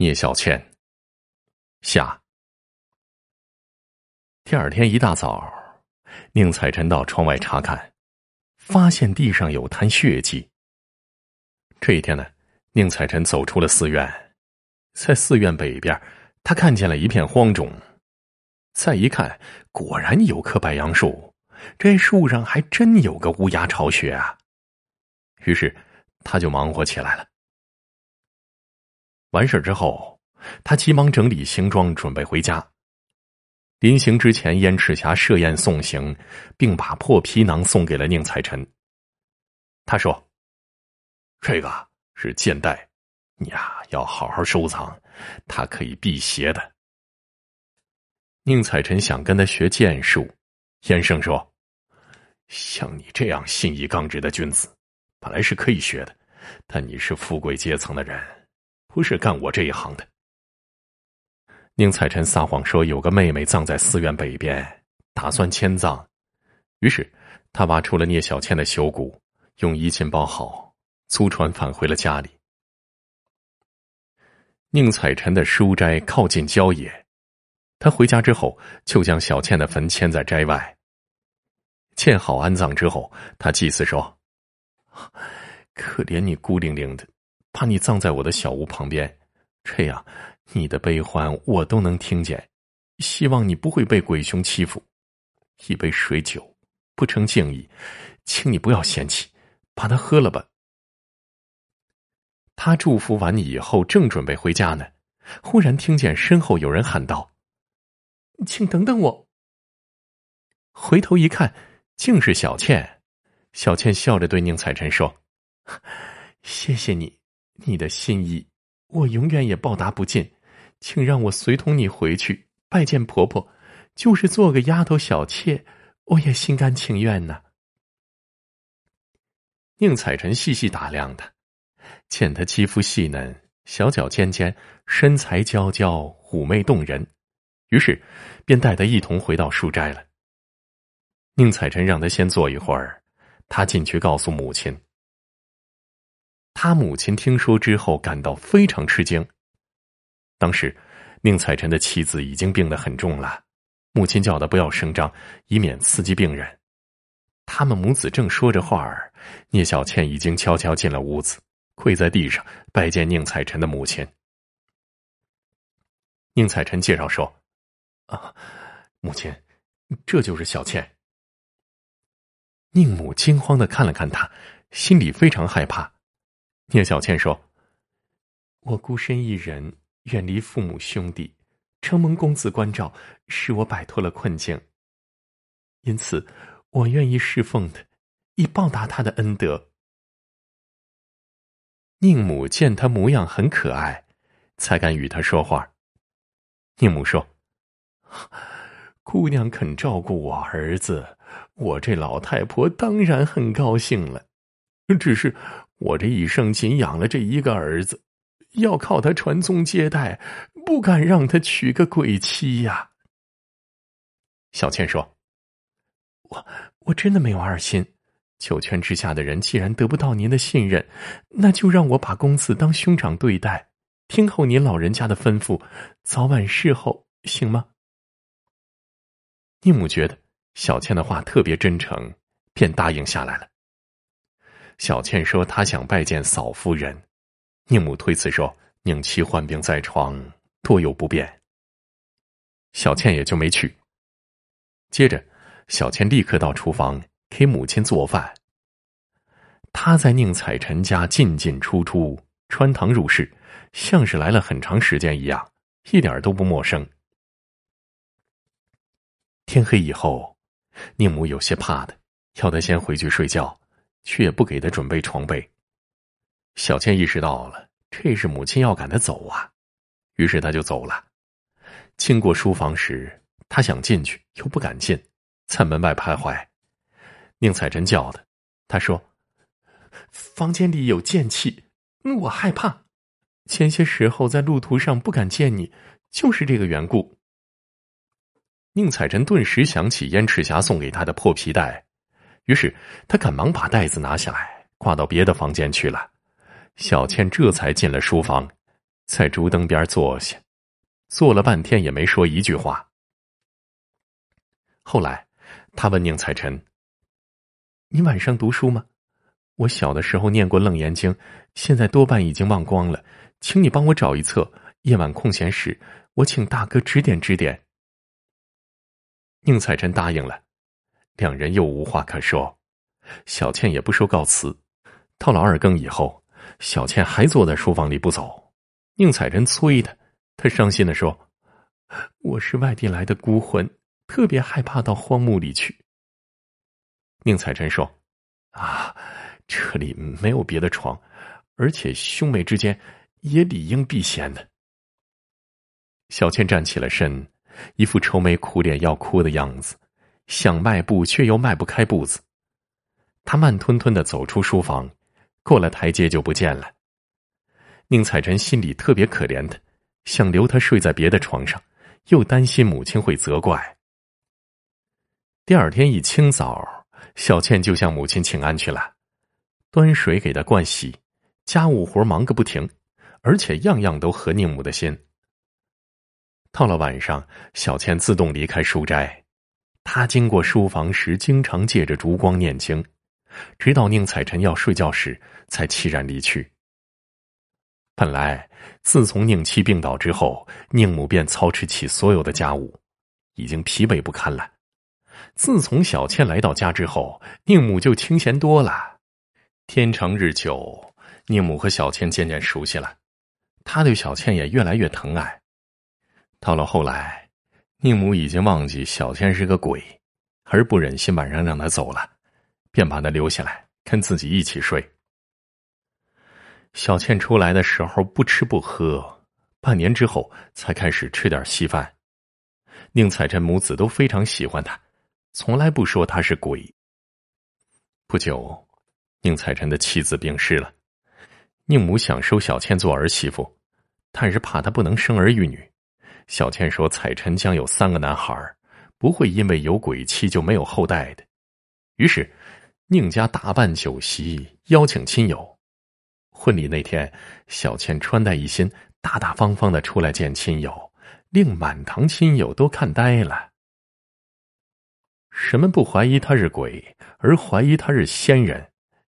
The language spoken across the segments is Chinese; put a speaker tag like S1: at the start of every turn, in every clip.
S1: 聂小倩。下。第二天一大早，宁采臣到窗外查看，发现地上有滩血迹。这一天呢，宁采臣走出了寺院，在寺院北边，他看见了一片荒冢。再一看，果然有棵白杨树，这树上还真有个乌鸦巢穴啊！于是，他就忙活起来了。完事之后。他急忙整理行装，准备回家。临行之前，燕赤霞设宴送行，并把破皮囊送给了宁采臣。他说：“这个是剑带，你呀要好好收藏，它可以辟邪的。”宁采臣想跟他学剑术，燕生说：“像你这样信义刚直的君子，本来是可以学的，但你是富贵阶层的人，不是干我这一行的。”宁采臣撒谎说有个妹妹葬在寺院北边，打算迁葬。于是他挖出了聂小倩的朽骨，用衣襟包好，租船返回了家里。宁采臣的书斋靠近郊野，他回家之后就将小倩的坟迁在斋外。建好安葬之后，他祭祀说：“可怜你孤零零的，把你葬在我的小屋旁边，这样。”你的悲欢我都能听见，希望你不会被鬼雄欺负。一杯水酒不成敬意，请你不要嫌弃，把它喝了吧。他祝福完你以后，正准备回家呢，忽然听见身后有人喊道：“请等等我。”回头一看，竟是小倩。小倩笑着对宁采臣说：“谢谢你，你的心意，我永远也报答不尽。”请让我随同你回去拜见婆婆，就是做个丫头小妾，我也心甘情愿呢。宁采臣细细打量她，见她肌肤细嫩，小脚尖尖，身材娇娇，妩媚动人，于是便带她一同回到书斋了。宁采臣让她先坐一会儿，他进去告诉母亲。他母亲听说之后，感到非常吃惊。当时，宁采臣的妻子已经病得很重了，母亲叫他不要声张，以免刺激病人。他们母子正说着话儿，聂小倩已经悄悄进了屋子，跪在地上拜见宁采臣的母亲。宁采臣介绍说：“啊，母亲，这就是小倩。”宁母惊慌的看了看他，心里非常害怕。聂小倩说：“我孤身一人。”远离父母兄弟，承蒙公子关照，使我摆脱了困境。因此，我愿意侍奉他，以报答他的恩德。宁母见他模样很可爱，才敢与他说话。宁母说：“姑娘肯照顾我儿子，我这老太婆当然很高兴了。只是我这一生仅养了这一个儿子。”要靠他传宗接代，不敢让他娶个鬼妻呀。小倩说：“我我真的没有二心。九泉之下的人既然得不到您的信任，那就让我把公子当兄长对待，听候您老人家的吩咐，早晚侍候，行吗？”宁母觉得小倩的话特别真诚，便答应下来了。小倩说：“她想拜见嫂夫人。”宁母推辞说：“宁妻患病在床，多有不便。”小倩也就没去。接着，小倩立刻到厨房给母亲做饭。她在宁采臣家进进出出，穿堂入室，像是来了很长时间一样，一点都不陌生。天黑以后，宁母有些怕的，要他先回去睡觉，却不给他准备床被。小倩意识到了，这是母亲要赶她走啊，于是她就走了。经过书房时，她想进去，又不敢进，在门外徘徊。宁采臣叫她，她说：“房间里有剑气，我害怕。前些时候在路途上不敢见你，就是这个缘故。”宁采臣顿时想起燕赤霞送给他的破皮带，于是他赶忙把袋子拿下来，挂到别的房间去了。小倩这才进了书房，在竹灯边坐下，坐了半天也没说一句话。后来，他问宁采臣：“你晚上读书吗？我小的时候念过《楞严经》，现在多半已经忘光了，请你帮我找一册。夜晚空闲时，我请大哥指点指点。”宁采臣答应了，两人又无话可说。小倩也不说告辞。到了二更以后，小倩还坐在书房里不走。宁采臣催她，她伤心的说：“我是外地来的孤魂，特别害怕到荒墓里去。”宁采臣说：“啊，这里没有别的床，而且兄妹之间也理应避嫌的。”小倩站起了身。一副愁眉苦脸要哭的样子，想迈步却又迈不开步子。他慢吞吞的走出书房，过了台阶就不见了。宁采臣心里特别可怜他，想留他睡在别的床上，又担心母亲会责怪。第二天一清早，小倩就向母亲请安去了，端水给她灌洗，家务活忙个不停，而且样样都合宁母的心。到了晚上，小倩自动离开书斋。他经过书房时，经常借着烛光念经，直到宁采臣要睡觉时，才凄然离去。本来，自从宁妻病倒之后，宁母便操持起所有的家务，已经疲惫不堪了。自从小倩来到家之后，宁母就清闲多了。天长日久，宁母和小倩渐渐熟悉了，她对小倩也越来越疼爱。到了后来，宁母已经忘记小倩是个鬼，而不忍心晚上让她走了，便把她留下来跟自己一起睡。小倩出来的时候不吃不喝，半年之后才开始吃点稀饭。宁采臣母子都非常喜欢她，从来不说她是鬼。不久，宁采臣的妻子病逝了，宁母想收小倩做儿媳妇，但是怕她不能生儿育女。小倩说：“彩臣将有三个男孩不会因为有鬼妻就没有后代的。”于是，宁家大办酒席，邀请亲友。婚礼那天，小倩穿戴一新，大大方方的出来见亲友，令满堂亲友都看呆了。人们不怀疑他是鬼，而怀疑他是仙人？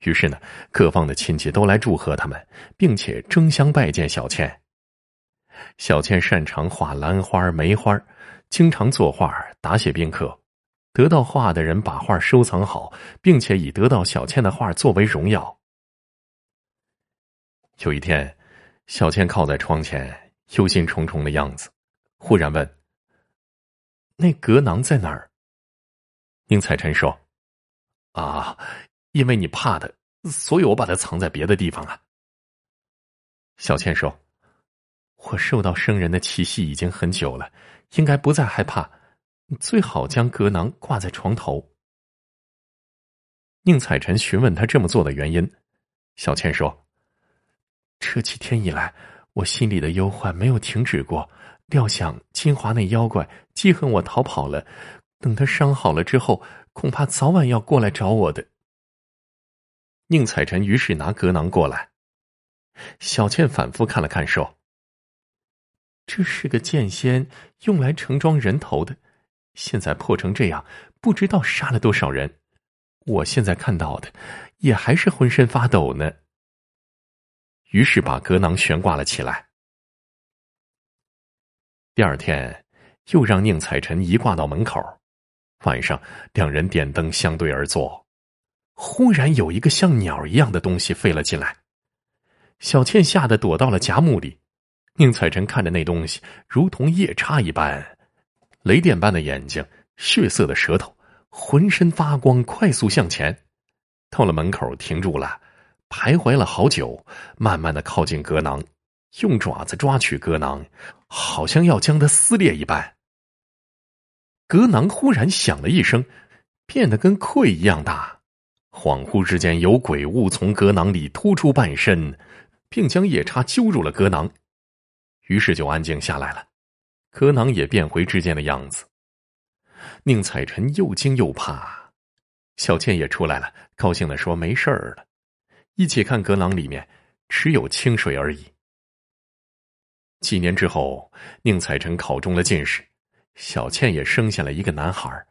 S1: 于是呢，各方的亲戚都来祝贺他们，并且争相拜见小倩。小倩擅长画兰花、梅花，经常作画答谢宾客。得到画的人把画收藏好，并且以得到小倩的画作为荣耀。有一天，小倩靠在窗前，忧心忡忡的样子，忽然问：“那格囊在哪儿？”宁采臣说：“啊，因为你怕它，所以我把它藏在别的地方了。”小倩说。我受到生人的气息已经很久了，应该不再害怕。最好将格囊挂在床头。宁采臣询问他这么做的原因，小倩说：“这几天以来，我心里的忧患没有停止过。料想金华那妖怪记恨我逃跑了，等他伤好了之后，恐怕早晚要过来找我的。”宁采臣于是拿格囊过来，小倩反复看了看，说。这是个剑仙用来盛装人头的，现在破成这样，不知道杀了多少人。我现在看到的，也还是浑身发抖呢。于是把格囊悬挂了起来。第二天，又让宁采臣移挂到门口。晚上，两人点灯相对而坐。忽然有一个像鸟一样的东西飞了进来，小倩吓得躲到了夹木里。宁采臣看着那东西，如同夜叉一般，雷电般的眼睛，血色的舌头，浑身发光，快速向前，到了门口停住了，徘徊了好久，慢慢的靠近格囊，用爪子抓取格囊，好像要将它撕裂一般。格囊忽然响了一声，变得跟溃一样大，恍惚之间，有鬼物从格囊里突出半身，并将夜叉揪入了格囊。于是就安静下来了，格囊也变回之前的样子。宁采臣又惊又怕，小倩也出来了，高兴的说：“没事儿了。”一起看格囊里面只有清水而已。几年之后，宁采臣考中了进士，小倩也生下了一个男孩。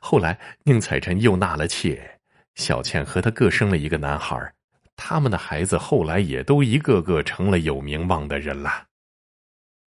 S1: 后来，宁采臣又纳了妾，小倩和他各生了一个男孩。他们的孩子后来也都一个个成了有名望的人了。